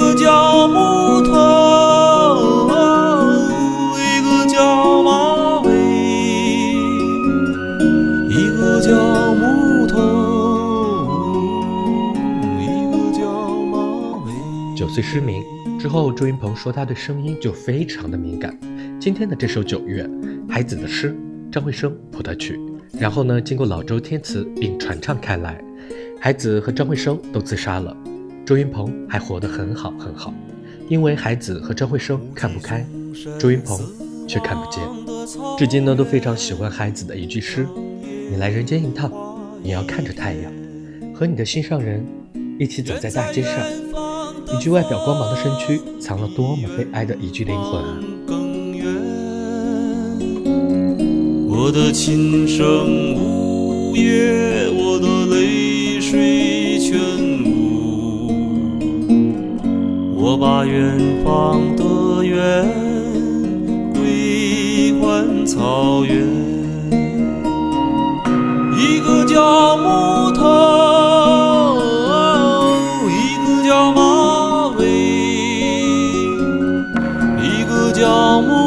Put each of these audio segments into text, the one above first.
个叫木头，一个叫马尾，一个叫木头，一个叫马尾。九岁失明之后，周云鹏说他对声音就非常的敏感。今天的这首《九月》，孩子的诗，张惠生谱的曲。然后呢？经过老周填词并传唱开来，孩子和张惠生都自杀了，周云鹏还活得很好很好。因为海子和张惠生看不开，周云鹏却看不见。至今呢，都非常喜欢海子的一句诗：“你来人间一趟，你要看着太阳，和你的心上人一起走在大街上。”一具外表光芒的身躯，藏了多么悲哀的一具灵魂啊！我的琴声呜咽，把远方的远归还草原，一个叫木头，一个叫马尾，一个叫木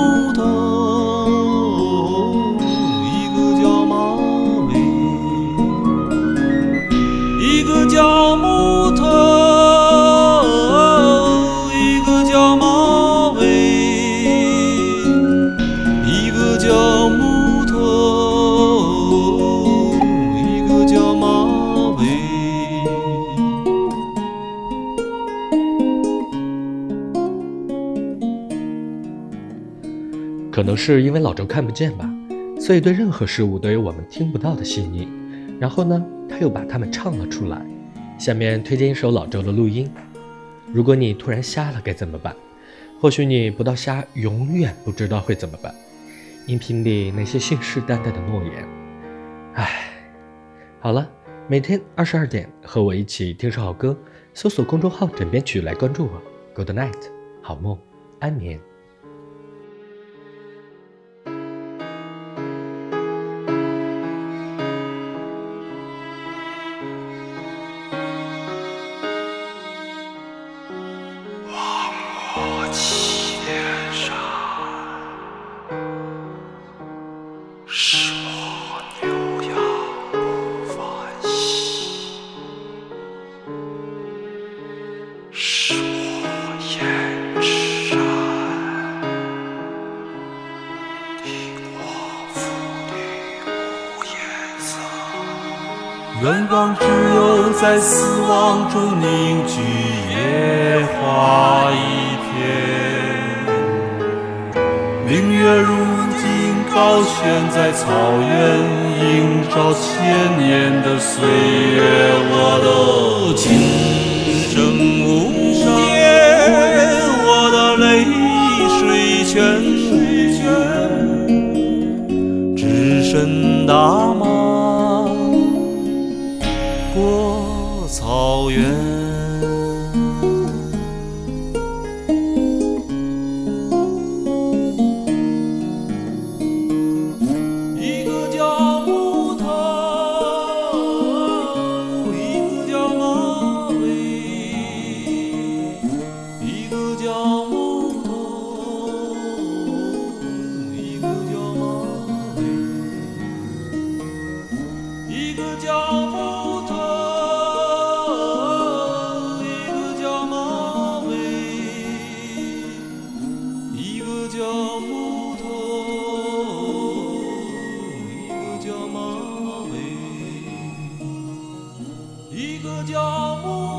能是因为老周看不见吧，所以对任何事物都有我们听不到的细腻。然后呢，他又把它们唱了出来。下面推荐一首老周的录音。如果你突然瞎了该怎么办？或许你不到瞎，永远不知道会怎么办。音频里那些信誓旦旦的诺言，唉。好了，每天二十二点和我一起听首好歌，搜索公众号“枕边曲”来关注我。Good night，好梦，安眠。远方只有在死亡中凝聚野花一片，明月如今高悬在草原，映照千年的岁月。我的妈。过草原。一个叫木头一个叫马尾一个叫叫木